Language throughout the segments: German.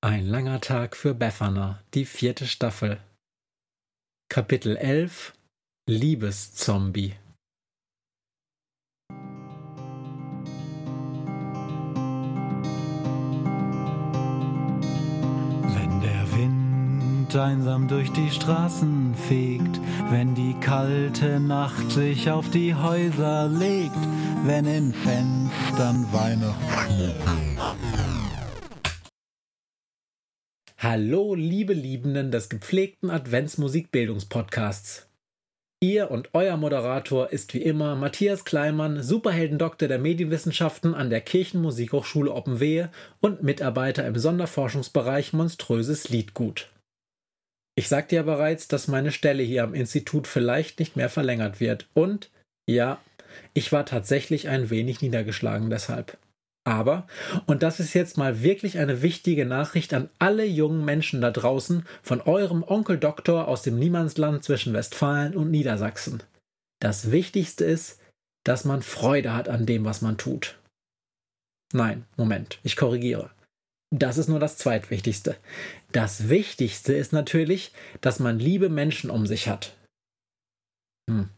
Ein langer Tag für Befana, die vierte Staffel. Kapitel 11 Liebeszombie. Wenn der Wind einsam durch die Straßen fegt, wenn die kalte Nacht sich auf die Häuser legt, wenn in Fenstern Weihnachten Hallo, liebe Liebenden des gepflegten Adventsmusik-Bildungspodcasts. Ihr und euer Moderator ist wie immer Matthias Kleimann, Superheldendoktor der Medienwissenschaften an der Kirchenmusikhochschule Oppenwehe und Mitarbeiter im Sonderforschungsbereich Monströses Liedgut. Ich sagte ja bereits, dass meine Stelle hier am Institut vielleicht nicht mehr verlängert wird und ja, ich war tatsächlich ein wenig niedergeschlagen deshalb. Aber, und das ist jetzt mal wirklich eine wichtige Nachricht an alle jungen Menschen da draußen von eurem Onkel Doktor aus dem Niemandsland zwischen Westfalen und Niedersachsen. Das Wichtigste ist, dass man Freude hat an dem, was man tut. Nein, Moment, ich korrigiere. Das ist nur das Zweitwichtigste. Das Wichtigste ist natürlich, dass man liebe Menschen um sich hat. Hm.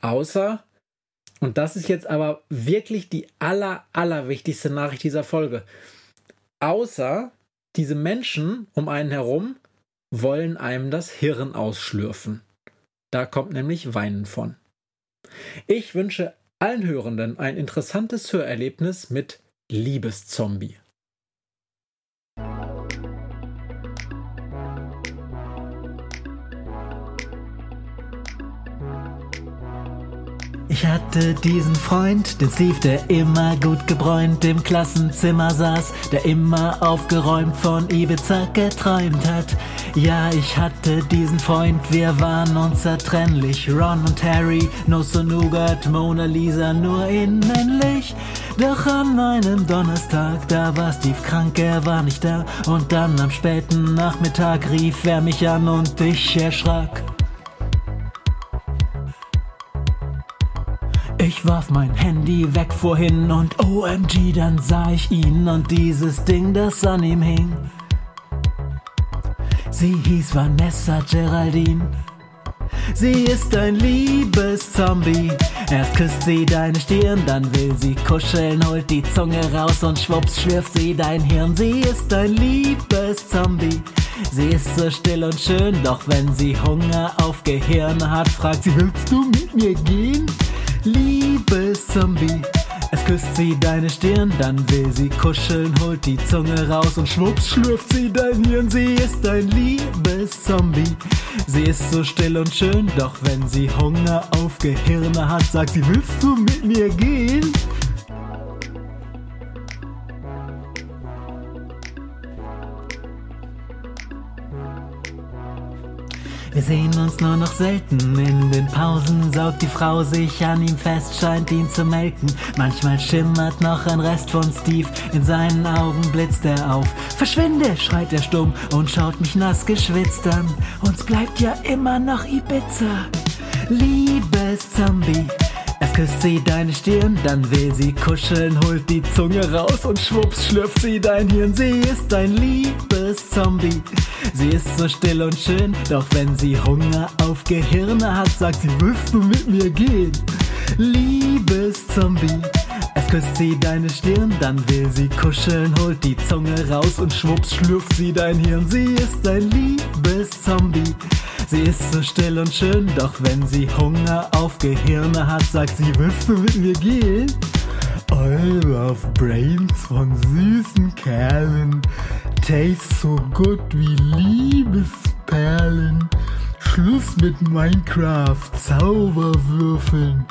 Außer und das ist jetzt aber wirklich die aller, allerwichtigste Nachricht dieser Folge. Außer diese Menschen um einen herum wollen einem das Hirn ausschlürfen. Da kommt nämlich Weinen von. Ich wünsche allen Hörenden ein interessantes Hörerlebnis mit Liebeszombie. Ich hatte diesen Freund, den Steve, der immer gut gebräunt im Klassenzimmer saß, der immer aufgeräumt von Ibiza geträumt hat. Ja, ich hatte diesen Freund, wir waren unzertrennlich. Ron und Harry, Nuss und Nougat, Mona Lisa nur innenlich. Doch an einem Donnerstag, da war Steve krank, er war nicht da. Und dann am späten Nachmittag rief er mich an und ich erschrak. Ich warf mein Handy weg vorhin und OMG, dann sah ich ihn und dieses Ding, das an ihm hing. Sie hieß Vanessa Geraldine. Sie ist ein Liebeszombie. Erst küsst sie deine Stirn, dann will sie kuscheln, holt die Zunge raus und schwupps schlürft sie dein Hirn. Sie ist ein Liebeszombie. Sie ist so still und schön, doch wenn sie Hunger auf Gehirn hat, fragt sie, willst du mit mir gehen? Liebeszombie. Es küsst sie deine Stirn, dann will sie kuscheln, holt die Zunge raus und schwupps schlürft sie dein Hirn. Sie ist ein Liebeszombie. Sie ist so still und schön, doch wenn sie Hunger auf Gehirne hat, sagt sie, willst du mit mir gehen? Wir sehen uns nur noch selten. In den Pausen saugt die Frau sich an ihm fest, scheint ihn zu melken. Manchmal schimmert noch ein Rest von Steve. In seinen Augen blitzt er auf. Verschwinde, schreit er stumm und schaut mich nass geschwitzt an. Uns bleibt ja immer noch Ibiza. Liebes Zombie. Küsst sie deine Stirn, dann will sie kuscheln, holt die Zunge raus und schwupps schlürft sie dein Hirn. Sie ist ein Liebeszombie. Sie ist so still und schön, doch wenn sie Hunger auf Gehirne hat, sagt sie, willst du mit mir gehen? Liebeszombie. Erst küsst sie deine Stirn, dann will sie kuscheln, holt die Zunge raus und schwupps schlürft sie dein Hirn. Sie ist ein Liebeszombie. Sie ist so still und schön, doch wenn sie Hunger auf Gehirne hat, sagt sie, willst du mit mir gehen? I love brains von süßen Kerlen, taste so gut wie Liebesperlen. Schluss mit Minecraft, Zauberwürfeln,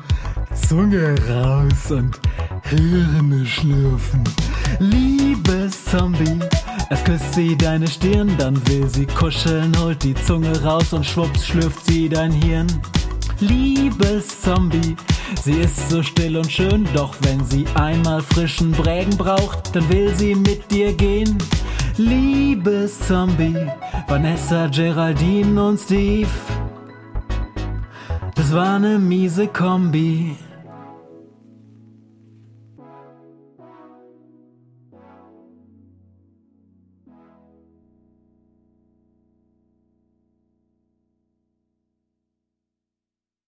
Zunge raus und Hirne schlürfen. Liebeszombie, es küsst sie deine Stirn, dann will sie kuscheln, holt die Zunge raus und schwupps schlürft sie dein Hirn. Liebeszombie, sie ist so still und schön, doch wenn sie einmal frischen Brägen braucht, dann will sie mit dir gehen. Liebeszombie, Vanessa, Geraldine und Steve. Das war ne miese Kombi.